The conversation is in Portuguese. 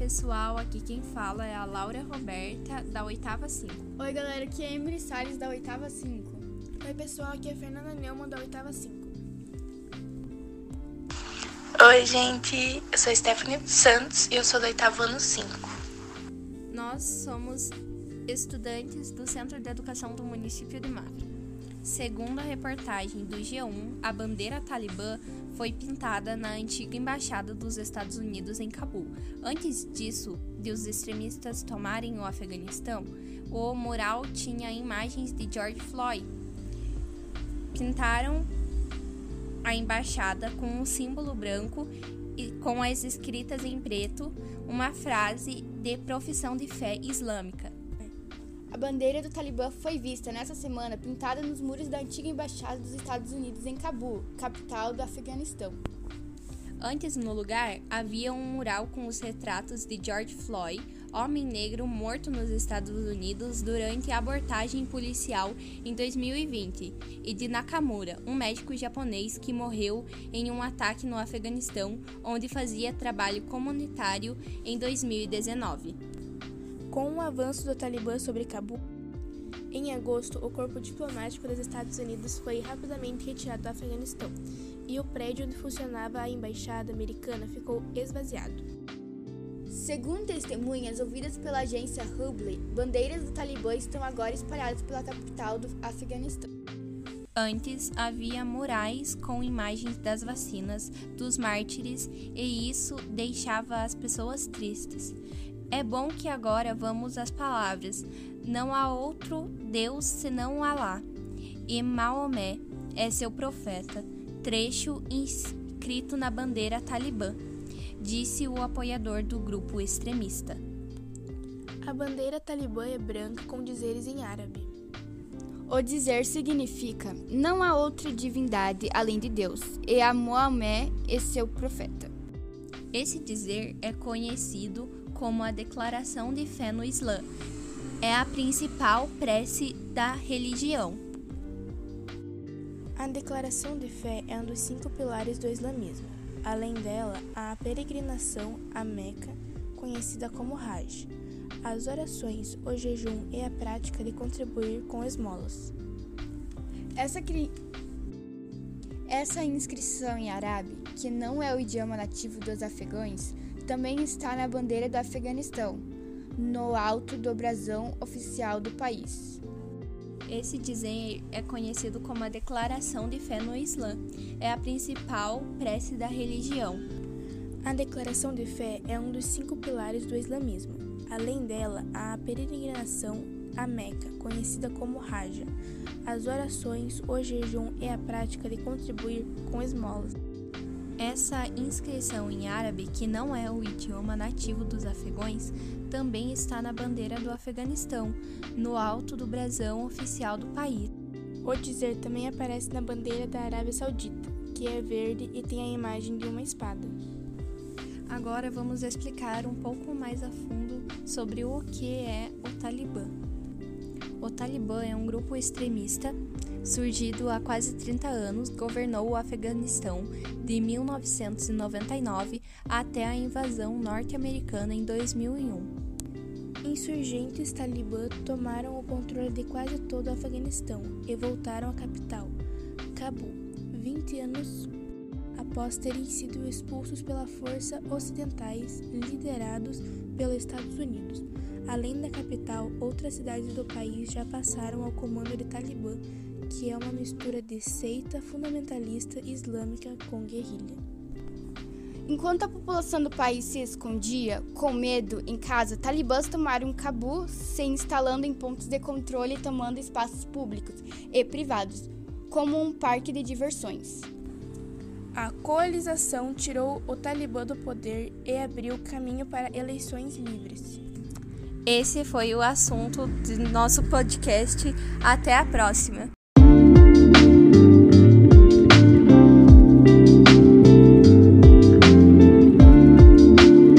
pessoal, aqui quem fala é a Laura Roberta, da oitava 5. Oi galera, aqui é a Emily Salles, da oitava 5. Oi pessoal, aqui é a Fernanda Neumann, da oitava 5. Oi gente, eu sou Stephanie Santos e eu sou do oitavo ano 5. Nós somos estudantes do Centro de Educação do município de Mafra. Segundo a reportagem do G1, a bandeira talibã foi pintada na antiga embaixada dos Estados Unidos em Cabul. Antes disso, de os extremistas tomarem o Afeganistão, o mural tinha imagens de George Floyd. Pintaram a embaixada com um símbolo branco e com as escritas em preto uma frase de profissão de fé islâmica. A bandeira do Talibã foi vista nessa semana pintada nos muros da antiga embaixada dos Estados Unidos em Cabul, capital do Afeganistão. Antes, no lugar, havia um mural com os retratos de George Floyd, homem negro morto nos Estados Unidos durante a abortagem policial em 2020, e de Nakamura, um médico japonês que morreu em um ataque no Afeganistão, onde fazia trabalho comunitário em 2019. Com o avanço do Talibã sobre Cabul, em agosto, o corpo diplomático dos Estados Unidos foi rapidamente retirado do Afeganistão e o prédio onde funcionava a embaixada americana ficou esvaziado. Segundo testemunhas ouvidas pela agência Hubble, bandeiras do Talibã estão agora espalhadas pela capital do Afeganistão. Antes havia murais com imagens das vacinas, dos mártires, e isso deixava as pessoas tristes. É bom que agora vamos às palavras. Não há outro Deus senão Alá, e Maomé é seu profeta. Trecho inscrito na bandeira talibã, disse o apoiador do grupo extremista. A bandeira talibã é branca com dizeres em árabe. O dizer significa: não há outra divindade além de Deus, e a Maomé é seu profeta. Esse dizer é conhecido como a declaração de fé no Islã. É a principal prece da religião. A declaração de fé é um dos cinco pilares do islamismo. Além dela, há a peregrinação à Meca, conhecida como Hajj, as orações, o jejum e a prática de contribuir com esmolas. Essa, cri... Essa inscrição em árabe, que não é o idioma nativo dos afegãos, também está na bandeira do Afeganistão, no alto do brasão oficial do país. Esse dizer é conhecido como a Declaração de Fé no Islã. É a principal prece da religião. A declaração de fé é um dos cinco pilares do islamismo. Além dela, há a peregrinação à Meca, conhecida como Raja, as orações, o jejum e a prática de contribuir com esmolas. Essa inscrição em árabe, que não é o idioma nativo dos afegãos, também está na bandeira do Afeganistão, no alto do brasão oficial do país. O dizer também aparece na bandeira da Arábia Saudita, que é verde e tem a imagem de uma espada. Agora vamos explicar um pouco mais a fundo sobre o que é o Talibã. O Talibã é um grupo extremista surgido há quase 30 anos, governou o Afeganistão de 1999 até a invasão norte-americana em 2001. Insurgentes talibã tomaram o controle de quase todo o Afeganistão e voltaram à capital, Cabul, 20 anos após terem sido expulsos pela força ocidentais liderados pelos Estados Unidos. Além da capital, outras cidades do país já passaram ao comando de Talibã, que é uma mistura de seita fundamentalista islâmica com guerrilha. Enquanto a população do país se escondia, com medo, em casa, talibãs tomaram Cabul, se instalando em pontos de controle e tomando espaços públicos e privados, como um parque de diversões. A coalização tirou o Talibã do poder e abriu caminho para eleições livres. Esse foi o assunto do nosso podcast. Até a próxima!